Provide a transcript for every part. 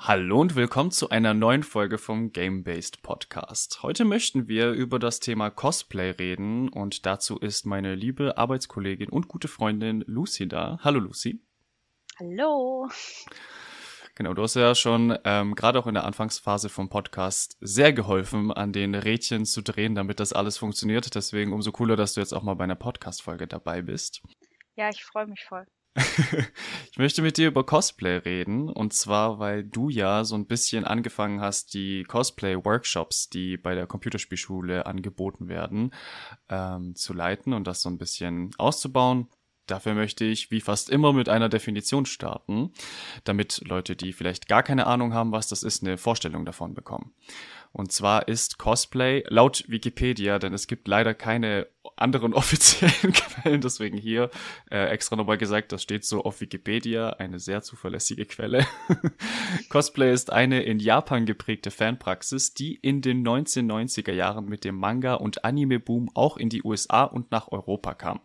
Hallo und willkommen zu einer neuen Folge vom Game-Based Podcast. Heute möchten wir über das Thema Cosplay reden und dazu ist meine liebe Arbeitskollegin und gute Freundin Lucy da. Hallo Lucy. Hallo. Genau, du hast ja schon ähm, gerade auch in der Anfangsphase vom Podcast sehr geholfen, an den Rädchen zu drehen, damit das alles funktioniert. Deswegen umso cooler, dass du jetzt auch mal bei einer Podcast-Folge dabei bist. Ja, ich freue mich voll. Ich möchte mit dir über Cosplay reden. Und zwar, weil du ja so ein bisschen angefangen hast, die Cosplay-Workshops, die bei der Computerspielschule angeboten werden, ähm, zu leiten und das so ein bisschen auszubauen. Dafür möchte ich, wie fast immer, mit einer Definition starten, damit Leute, die vielleicht gar keine Ahnung haben, was das ist, eine Vorstellung davon bekommen. Und zwar ist Cosplay laut Wikipedia, denn es gibt leider keine anderen offiziellen Quellen, deswegen hier äh, extra nochmal gesagt, das steht so auf Wikipedia, eine sehr zuverlässige Quelle. Cosplay ist eine in Japan geprägte Fanpraxis, die in den 1990er Jahren mit dem Manga- und Anime-Boom auch in die USA und nach Europa kam.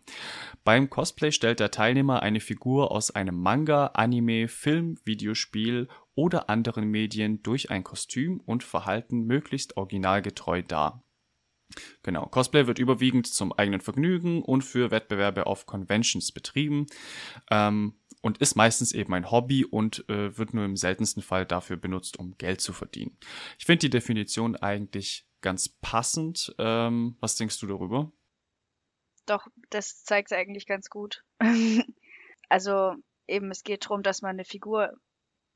Beim Cosplay stellt der Teilnehmer eine Figur aus einem Manga, Anime, Film, Videospiel oder anderen Medien durch ein Kostüm und Verhalten möglichst originalgetreu dar. Genau, Cosplay wird überwiegend zum eigenen Vergnügen und für Wettbewerbe auf Conventions betrieben ähm, und ist meistens eben ein Hobby und äh, wird nur im seltensten Fall dafür benutzt, um Geld zu verdienen. Ich finde die Definition eigentlich ganz passend. Ähm, was denkst du darüber? Doch, das zeigt es eigentlich ganz gut. also eben, es geht darum, dass man eine Figur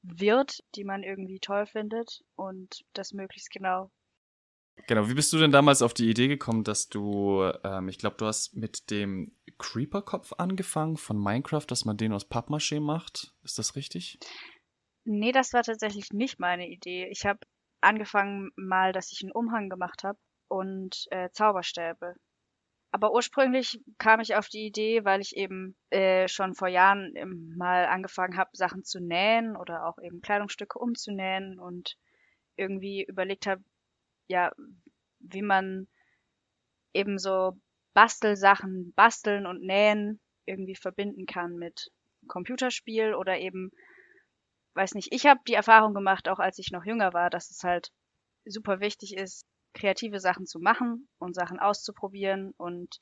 wird, die man irgendwie toll findet und das möglichst genau Genau, wie bist du denn damals auf die Idee gekommen, dass du, ähm, ich glaube, du hast mit dem Creeper-Kopf angefangen von Minecraft, dass man den aus Pappmaché macht? Ist das richtig? Nee, das war tatsächlich nicht meine Idee. Ich habe angefangen mal, dass ich einen Umhang gemacht habe und äh, Zauberstäbe. Aber ursprünglich kam ich auf die Idee, weil ich eben äh, schon vor Jahren mal angefangen habe, Sachen zu nähen oder auch eben Kleidungsstücke umzunähen und irgendwie überlegt habe, ja, wie man eben so Bastelsachen, basteln und nähen irgendwie verbinden kann mit Computerspiel oder eben, weiß nicht, ich habe die Erfahrung gemacht, auch als ich noch jünger war, dass es halt super wichtig ist, kreative Sachen zu machen und Sachen auszuprobieren und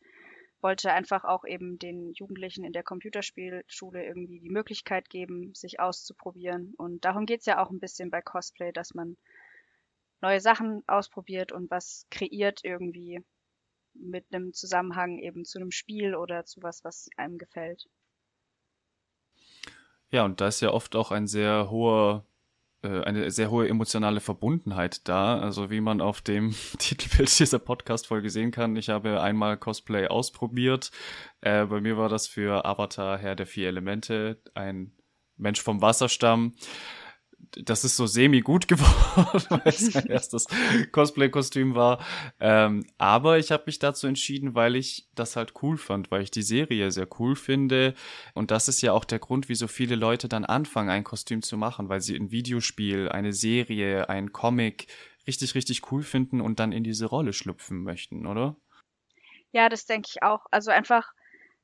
wollte einfach auch eben den Jugendlichen in der Computerspielschule irgendwie die Möglichkeit geben, sich auszuprobieren. Und darum geht's ja auch ein bisschen bei Cosplay, dass man neue Sachen ausprobiert und was kreiert irgendwie mit einem Zusammenhang eben zu einem Spiel oder zu was, was einem gefällt. Ja, und da ist ja oft auch ein sehr hoher eine sehr hohe emotionale Verbundenheit da. Also wie man auf dem Titelbild dieser Podcast-Folge sehen kann, ich habe einmal Cosplay ausprobiert. Äh, bei mir war das für Avatar Herr der vier Elemente, ein Mensch vom Wasserstamm das ist so semi gut geworden, weil es mein erstes Cosplay-Kostüm war. Ähm, aber ich habe mich dazu entschieden, weil ich das halt cool fand, weil ich die Serie sehr cool finde. Und das ist ja auch der Grund, wieso viele Leute dann anfangen, ein Kostüm zu machen, weil sie ein Videospiel, eine Serie, ein Comic richtig, richtig cool finden und dann in diese Rolle schlüpfen möchten, oder? Ja, das denke ich auch. Also einfach,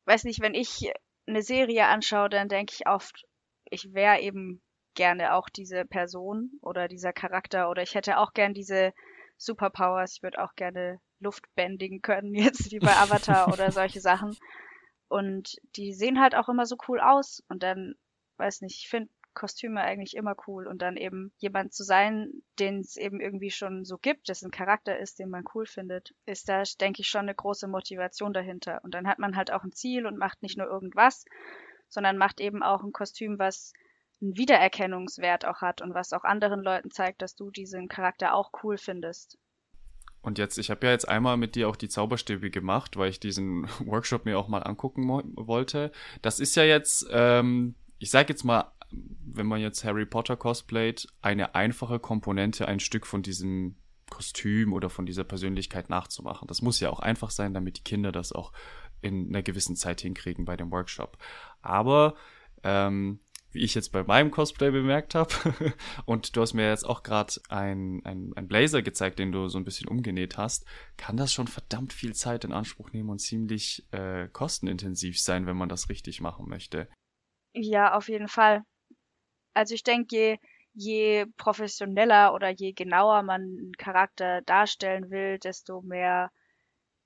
weiß nicht, wenn ich eine Serie anschaue, dann denke ich oft, ich wäre eben gerne auch diese Person oder dieser Charakter oder ich hätte auch gern diese Superpowers. Ich würde auch gerne Luft bändigen können, jetzt wie bei Avatar oder solche Sachen. Und die sehen halt auch immer so cool aus. Und dann, weiß nicht, ich finde Kostüme eigentlich immer cool. Und dann eben jemand zu sein, den es eben irgendwie schon so gibt, dessen Charakter ist, den man cool findet, ist da, denke ich, schon eine große Motivation dahinter. Und dann hat man halt auch ein Ziel und macht nicht nur irgendwas, sondern macht eben auch ein Kostüm, was einen Wiedererkennungswert auch hat und was auch anderen Leuten zeigt, dass du diesen Charakter auch cool findest. Und jetzt, ich habe ja jetzt einmal mit dir auch die Zauberstäbe gemacht, weil ich diesen Workshop mir auch mal angucken wollte. Das ist ja jetzt, ähm, ich sag jetzt mal, wenn man jetzt Harry Potter cosplayt, eine einfache Komponente, ein Stück von diesem Kostüm oder von dieser Persönlichkeit nachzumachen. Das muss ja auch einfach sein, damit die Kinder das auch in einer gewissen Zeit hinkriegen bei dem Workshop. Aber ähm, wie ich jetzt bei meinem Cosplay bemerkt habe. und du hast mir jetzt auch gerade ein, ein, ein Blazer gezeigt, den du so ein bisschen umgenäht hast. Kann das schon verdammt viel Zeit in Anspruch nehmen und ziemlich äh, kostenintensiv sein, wenn man das richtig machen möchte. Ja, auf jeden Fall. Also ich denke, je, je professioneller oder je genauer man einen Charakter darstellen will, desto mehr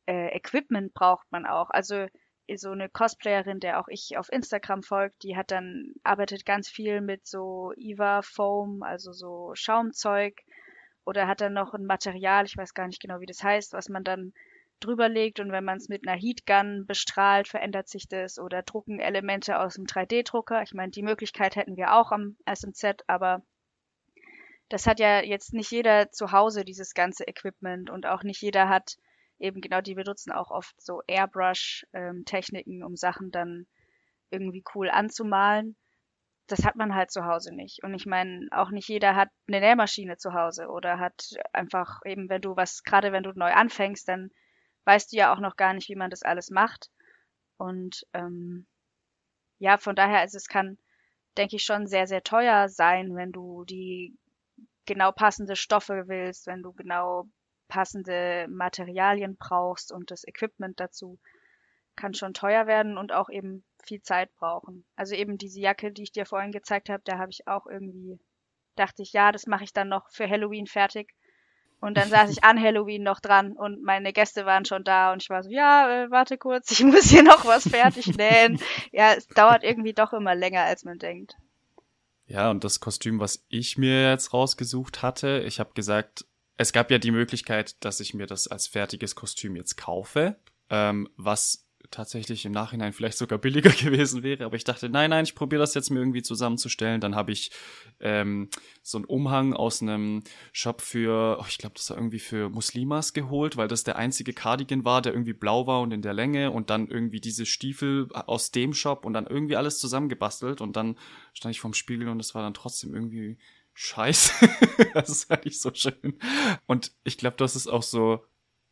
äh, Equipment braucht man auch. Also so eine Cosplayerin, der auch ich auf Instagram folgt, die hat dann arbeitet ganz viel mit so Eva Foam, also so Schaumzeug oder hat dann noch ein Material, ich weiß gar nicht genau, wie das heißt, was man dann drüber legt und wenn man es mit einer Heatgun bestrahlt, verändert sich das oder drucken Elemente aus dem 3D-Drucker. Ich meine, die Möglichkeit hätten wir auch am SMZ, aber das hat ja jetzt nicht jeder zu Hause, dieses ganze Equipment und auch nicht jeder hat eben genau, die benutzen auch oft so Airbrush-Techniken, ähm, um Sachen dann irgendwie cool anzumalen. Das hat man halt zu Hause nicht. Und ich meine, auch nicht jeder hat eine Nähmaschine zu Hause oder hat einfach eben, wenn du was, gerade wenn du neu anfängst, dann weißt du ja auch noch gar nicht, wie man das alles macht. Und ähm, ja, von daher, also es kann, denke ich, schon sehr, sehr teuer sein, wenn du die genau passende Stoffe willst, wenn du genau passende Materialien brauchst und das Equipment dazu, kann schon teuer werden und auch eben viel Zeit brauchen. Also eben diese Jacke, die ich dir vorhin gezeigt habe, da habe ich auch irgendwie, dachte ich, ja, das mache ich dann noch für Halloween fertig. Und dann saß ich an Halloween noch dran und meine Gäste waren schon da und ich war so, ja, äh, warte kurz, ich muss hier noch was fertig nähen. ja, es dauert irgendwie doch immer länger, als man denkt. Ja, und das Kostüm, was ich mir jetzt rausgesucht hatte, ich habe gesagt, es gab ja die Möglichkeit, dass ich mir das als fertiges Kostüm jetzt kaufe, ähm, was tatsächlich im Nachhinein vielleicht sogar billiger gewesen wäre, aber ich dachte, nein, nein, ich probiere das jetzt mir irgendwie zusammenzustellen. Dann habe ich ähm, so einen Umhang aus einem Shop für, oh, ich glaube, das war irgendwie für Muslimas geholt, weil das der einzige Cardigan war, der irgendwie blau war und in der Länge. Und dann irgendwie diese Stiefel aus dem Shop und dann irgendwie alles zusammengebastelt. Und dann stand ich vorm Spiegel und es war dann trotzdem irgendwie scheiße. das ist halt nicht so schön. Und ich glaube, das ist auch so,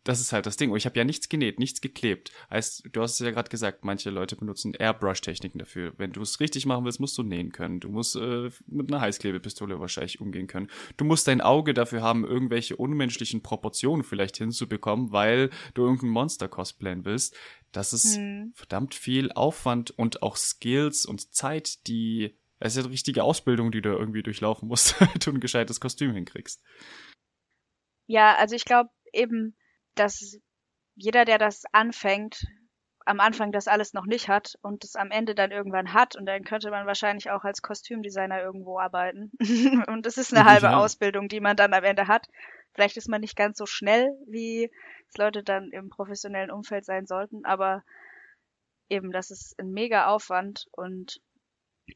das ist halt das Ding. Und ich habe ja nichts genäht, nichts geklebt. Heißt, du hast es ja gerade gesagt, manche Leute benutzen Airbrush-Techniken dafür. Wenn du es richtig machen willst, musst du nähen können. Du musst äh, mit einer Heißklebepistole wahrscheinlich umgehen können. Du musst dein Auge dafür haben, irgendwelche unmenschlichen Proportionen vielleicht hinzubekommen, weil du irgendein Monster cosplayen willst. Das ist hm. verdammt viel Aufwand und auch Skills und Zeit, die es ist ja eine richtige Ausbildung, die du irgendwie durchlaufen musst, damit du ein gescheites Kostüm hinkriegst. Ja, also ich glaube eben, dass jeder, der das anfängt, am Anfang das alles noch nicht hat und es am Ende dann irgendwann hat und dann könnte man wahrscheinlich auch als Kostümdesigner irgendwo arbeiten. und es ist eine halbe ja. Ausbildung, die man dann am Ende hat. Vielleicht ist man nicht ganz so schnell, wie es Leute dann im professionellen Umfeld sein sollten, aber eben, das ist ein mega Aufwand und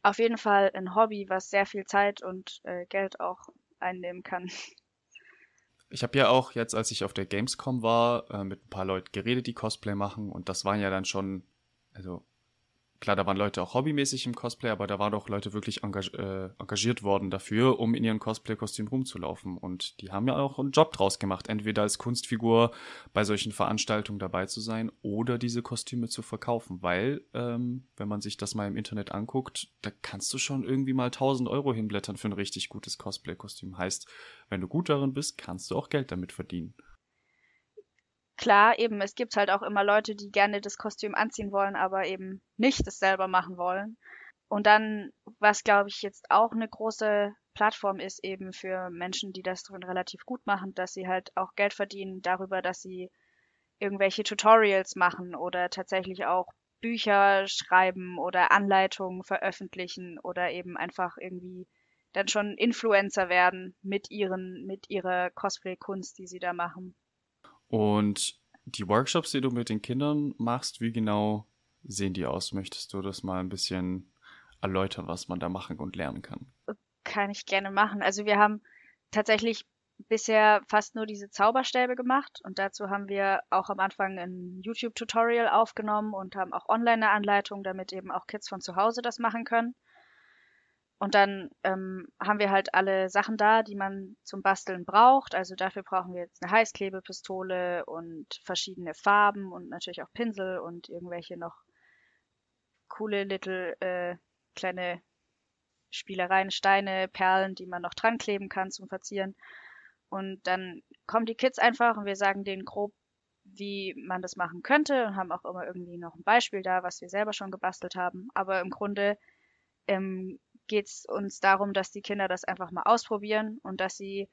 auf jeden Fall ein Hobby, was sehr viel Zeit und äh, Geld auch einnehmen kann. Ich habe ja auch jetzt, als ich auf der Gamescom war, äh, mit ein paar Leuten geredet, die Cosplay machen und das waren ja dann schon, also klar, da waren Leute auch hobbymäßig im Cosplay, aber da waren doch Leute wirklich engag äh, engagiert worden dafür, um in ihren Cosplay-Kostüm rumzulaufen. Und die haben ja auch einen Job draus gemacht, entweder als Kunstfigur bei solchen Veranstaltungen dabei zu sein oder diese Kostüme zu verkaufen. Weil, ähm, wenn man sich das mal im Internet anguckt, da kannst du schon irgendwie mal 1000 Euro hinblättern für ein richtig gutes Cosplay-Kostüm. Heißt, wenn du gut darin bist, kannst du auch Geld damit verdienen klar, eben, es gibt halt auch immer Leute, die gerne das Kostüm anziehen wollen, aber eben nicht es selber machen wollen. Und dann, was glaube ich jetzt auch eine große Plattform ist, eben für Menschen, die das drin relativ gut machen, dass sie halt auch Geld verdienen darüber, dass sie irgendwelche Tutorials machen oder tatsächlich auch Bücher schreiben oder Anleitungen veröffentlichen oder eben einfach irgendwie dann schon Influencer werden mit ihren, mit ihrer Cosplay-Kunst, die sie da machen. Und die Workshops, die du mit den Kindern machst, wie genau sehen die aus? Möchtest du das mal ein bisschen erläutern, was man da machen und lernen kann? Kann ich gerne machen. Also wir haben tatsächlich bisher fast nur diese Zauberstäbe gemacht und dazu haben wir auch am Anfang ein YouTube-Tutorial aufgenommen und haben auch online eine Anleitung, damit eben auch Kids von zu Hause das machen können. Und dann ähm, haben wir halt alle Sachen da, die man zum Basteln braucht. Also dafür brauchen wir jetzt eine Heißklebepistole und verschiedene Farben und natürlich auch Pinsel und irgendwelche noch coole little äh, kleine Spielereien, Steine, Perlen, die man noch dran kleben kann zum Verzieren. Und dann kommen die Kids einfach und wir sagen denen grob, wie man das machen könnte und haben auch immer irgendwie noch ein Beispiel da, was wir selber schon gebastelt haben. Aber im Grunde ähm, geht es uns darum, dass die Kinder das einfach mal ausprobieren und dass sie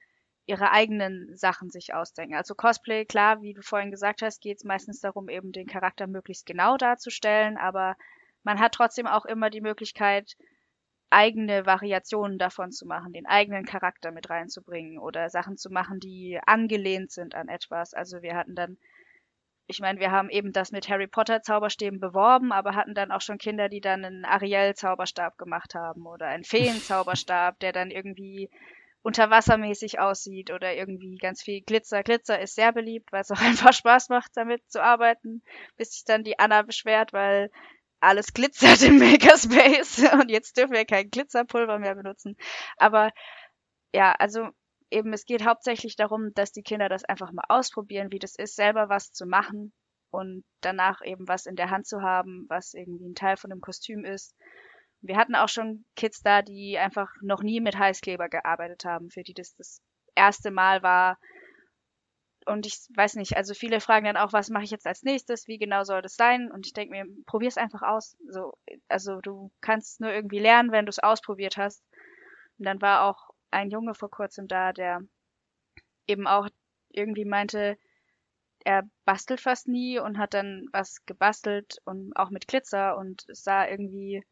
ihre eigenen Sachen sich ausdenken. Also Cosplay, klar, wie du vorhin gesagt hast, geht es meistens darum, eben den Charakter möglichst genau darzustellen, aber man hat trotzdem auch immer die Möglichkeit, eigene Variationen davon zu machen, den eigenen Charakter mit reinzubringen oder Sachen zu machen, die angelehnt sind an etwas. Also wir hatten dann, ich meine, wir haben eben das mit Harry Potter Zauberstäben beworben, aber hatten dann auch schon Kinder, die dann einen Ariel Zauberstab gemacht haben oder einen Feen Zauberstab, der dann irgendwie unterwassermäßig aussieht oder irgendwie ganz viel Glitzer. Glitzer ist sehr beliebt, weil es auch einfach Spaß macht, damit zu arbeiten, bis sich dann die Anna beschwert, weil alles glitzert im Makerspace und jetzt dürfen wir kein Glitzerpulver mehr benutzen. Aber ja, also eben, es geht hauptsächlich darum, dass die Kinder das einfach mal ausprobieren, wie das ist, selber was zu machen und danach eben was in der Hand zu haben, was irgendwie ein Teil von dem Kostüm ist wir hatten auch schon Kids da, die einfach noch nie mit Heißkleber gearbeitet haben, für die das das erste Mal war. Und ich weiß nicht, also viele fragen dann auch, was mache ich jetzt als nächstes, wie genau soll das sein? Und ich denke mir, probier's einfach aus. So, also du kannst nur irgendwie lernen, wenn du es ausprobiert hast. Und dann war auch ein Junge vor kurzem da, der eben auch irgendwie meinte, er bastelt fast nie und hat dann was gebastelt und auch mit Glitzer und sah irgendwie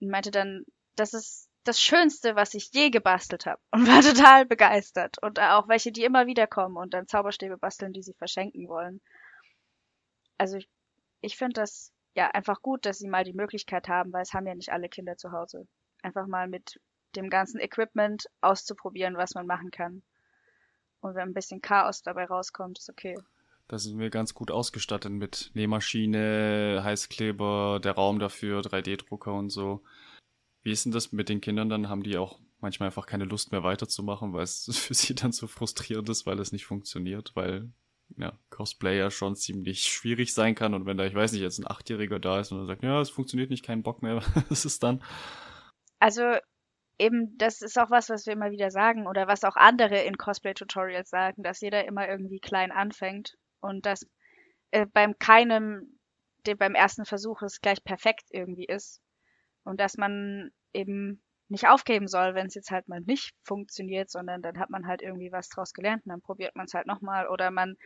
und meinte dann, das ist das Schönste, was ich je gebastelt habe und war total begeistert. Und auch welche, die immer wieder kommen und dann Zauberstäbe basteln, die sie verschenken wollen. Also ich, ich finde das ja einfach gut, dass sie mal die Möglichkeit haben, weil es haben ja nicht alle Kinder zu Hause. Einfach mal mit dem ganzen Equipment auszuprobieren, was man machen kann. Und wenn ein bisschen Chaos dabei rauskommt, ist okay. Da sind wir ganz gut ausgestattet mit Nähmaschine, Heißkleber, der Raum dafür, 3D-Drucker und so. Wie ist denn das mit den Kindern dann? Haben die auch manchmal einfach keine Lust mehr weiterzumachen, weil es für sie dann so frustrierend ist, weil es nicht funktioniert, weil ja, Cosplay ja schon ziemlich schwierig sein kann und wenn da, ich weiß nicht, jetzt ein Achtjähriger da ist und er sagt, ja, es funktioniert nicht, kein Bock mehr, was ist dann? Also eben, das ist auch was, was wir immer wieder sagen oder was auch andere in Cosplay-Tutorials sagen, dass jeder immer irgendwie klein anfängt und dass äh, beim keinem, der beim ersten Versuch es gleich perfekt irgendwie ist und dass man eben nicht aufgeben soll, wenn es jetzt halt mal nicht funktioniert, sondern dann hat man halt irgendwie was draus gelernt und dann probiert man es halt nochmal oder man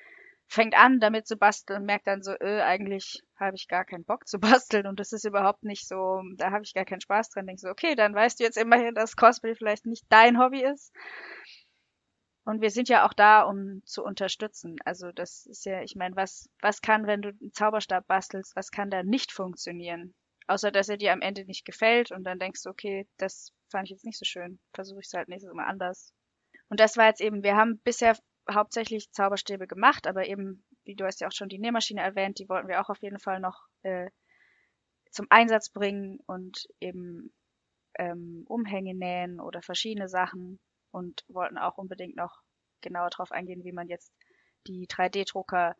fängt an damit zu basteln und merkt dann so, äh, eigentlich habe ich gar keinen Bock zu basteln und das ist überhaupt nicht so, da habe ich gar keinen Spaß dran. Denk so, okay, dann weißt du jetzt immerhin, dass Cosplay vielleicht nicht dein Hobby ist und wir sind ja auch da, um zu unterstützen. Also das ist ja, ich meine, was, was kann, wenn du einen Zauberstab bastelst, was kann da nicht funktionieren? Außer dass er dir am Ende nicht gefällt und dann denkst du, okay, das fand ich jetzt nicht so schön. Versuche ich es halt nächstes Mal anders. Und das war jetzt eben, wir haben bisher hauptsächlich Zauberstäbe gemacht, aber eben, wie du hast ja auch schon die Nähmaschine erwähnt, die wollten wir auch auf jeden Fall noch äh, zum Einsatz bringen und eben ähm, Umhänge nähen oder verschiedene Sachen und wollten auch unbedingt noch genauer darauf eingehen, wie man jetzt die 3D-Drucker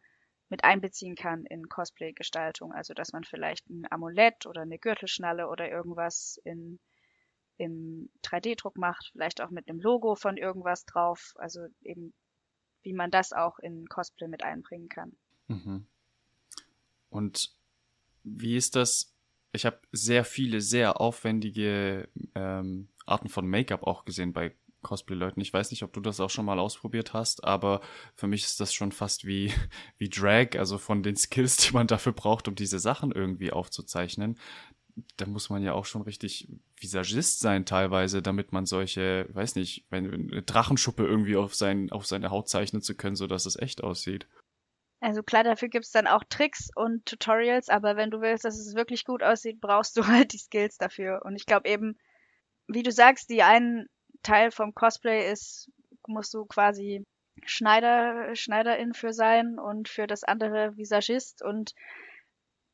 mit einbeziehen kann in Cosplay-Gestaltung. Also dass man vielleicht ein Amulett oder eine Gürtelschnalle oder irgendwas in, im 3D-Druck macht, vielleicht auch mit einem Logo von irgendwas drauf. Also eben, wie man das auch in Cosplay mit einbringen kann. Mhm. Und wie ist das? Ich habe sehr viele, sehr aufwendige ähm, Arten von Make-up auch gesehen bei Cosplay-Leuten. Ich weiß nicht, ob du das auch schon mal ausprobiert hast, aber für mich ist das schon fast wie, wie Drag, also von den Skills, die man dafür braucht, um diese Sachen irgendwie aufzuzeichnen. Da muss man ja auch schon richtig Visagist sein teilweise, damit man solche, weiß nicht, eine Drachenschuppe irgendwie auf, sein, auf seine Haut zeichnen zu können, sodass es echt aussieht. Also klar, dafür gibt es dann auch Tricks und Tutorials, aber wenn du willst, dass es wirklich gut aussieht, brauchst du halt die Skills dafür. Und ich glaube eben, wie du sagst, die einen Teil vom Cosplay ist, musst du quasi Schneider, Schneiderin für sein und für das andere Visagist und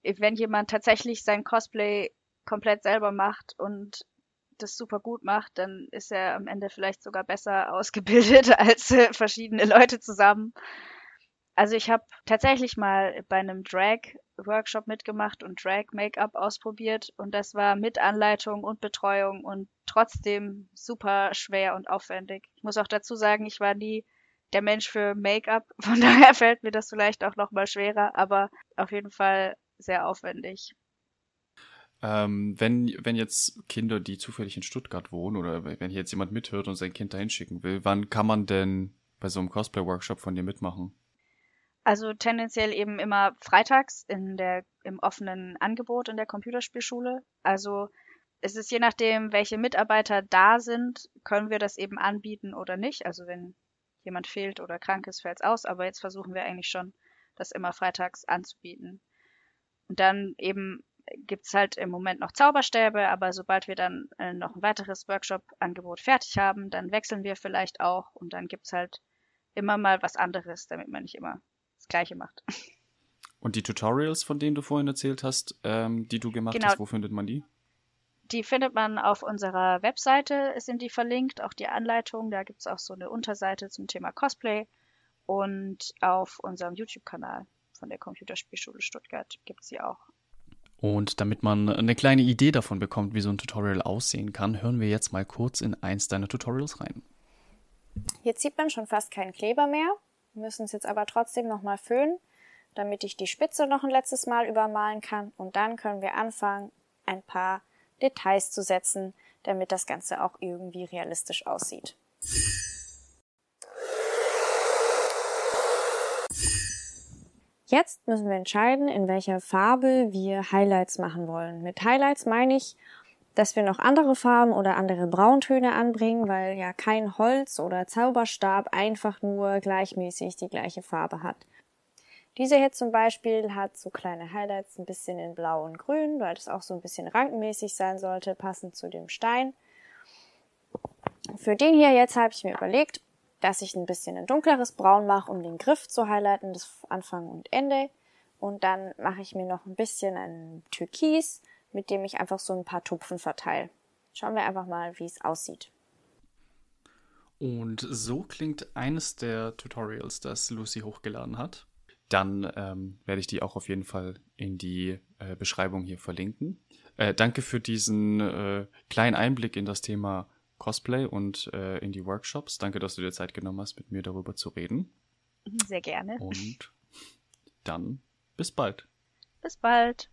wenn jemand tatsächlich sein Cosplay komplett selber macht und das super gut macht, dann ist er am Ende vielleicht sogar besser ausgebildet als äh, verschiedene Leute zusammen. Also ich habe tatsächlich mal bei einem Drag-Workshop mitgemacht und Drag-Make-up ausprobiert und das war mit Anleitung und Betreuung und trotzdem super schwer und aufwendig. Ich muss auch dazu sagen, ich war nie der Mensch für Make-up, von daher fällt mir das vielleicht auch noch mal schwerer, aber auf jeden Fall sehr aufwendig. Ähm, wenn, wenn jetzt Kinder, die zufällig in Stuttgart wohnen oder wenn jetzt jemand mithört und sein Kind dahin schicken will, wann kann man denn bei so einem Cosplay-Workshop von dir mitmachen? Also tendenziell eben immer freitags in der, im offenen Angebot in der Computerspielschule. Also es ist je nachdem, welche Mitarbeiter da sind, können wir das eben anbieten oder nicht. Also wenn jemand fehlt oder krank ist, fällt es aus. Aber jetzt versuchen wir eigentlich schon, das immer freitags anzubieten. Und dann eben gibt's halt im Moment noch Zauberstäbe, aber sobald wir dann äh, noch ein weiteres Workshop-Angebot fertig haben, dann wechseln wir vielleicht auch und dann gibt's halt immer mal was anderes, damit man nicht immer das Gleiche macht. Und die Tutorials, von denen du vorhin erzählt hast, ähm, die du gemacht genau. hast, wo findet man die? Die findet man auf unserer Webseite, sind die verlinkt, auch die Anleitung. Da gibt's auch so eine Unterseite zum Thema Cosplay. Und auf unserem YouTube-Kanal von der Computerspielschule Stuttgart gibt's sie auch. Und damit man eine kleine Idee davon bekommt, wie so ein Tutorial aussehen kann, hören wir jetzt mal kurz in eins deiner Tutorials rein. Jetzt sieht man schon fast keinen Kleber mehr. Wir müssen es jetzt aber trotzdem nochmal föhnen, damit ich die Spitze noch ein letztes Mal übermalen kann. Und dann können wir anfangen, ein paar Details zu setzen, damit das Ganze auch irgendwie realistisch aussieht. Jetzt müssen wir entscheiden, in welcher Farbe wir Highlights machen wollen. Mit Highlights meine ich, dass wir noch andere Farben oder andere Brauntöne anbringen, weil ja kein Holz oder Zauberstab einfach nur gleichmäßig die gleiche Farbe hat. Diese hier zum Beispiel hat so kleine Highlights ein bisschen in blau und grün, weil das auch so ein bisschen rankenmäßig sein sollte, passend zu dem Stein. Für den hier jetzt habe ich mir überlegt, dass ich ein bisschen ein dunkleres Braun mache, um den Griff zu highlighten, das Anfang und Ende. Und dann mache ich mir noch ein bisschen ein Türkis, mit dem ich einfach so ein paar Tupfen verteile. Schauen wir einfach mal, wie es aussieht. Und so klingt eines der Tutorials, das Lucy hochgeladen hat. Dann ähm, werde ich die auch auf jeden Fall in die äh, Beschreibung hier verlinken. Äh, danke für diesen äh, kleinen Einblick in das Thema Cosplay und äh, in die Workshops. Danke, dass du dir Zeit genommen hast, mit mir darüber zu reden. Sehr gerne. Und dann bis bald. Bis bald.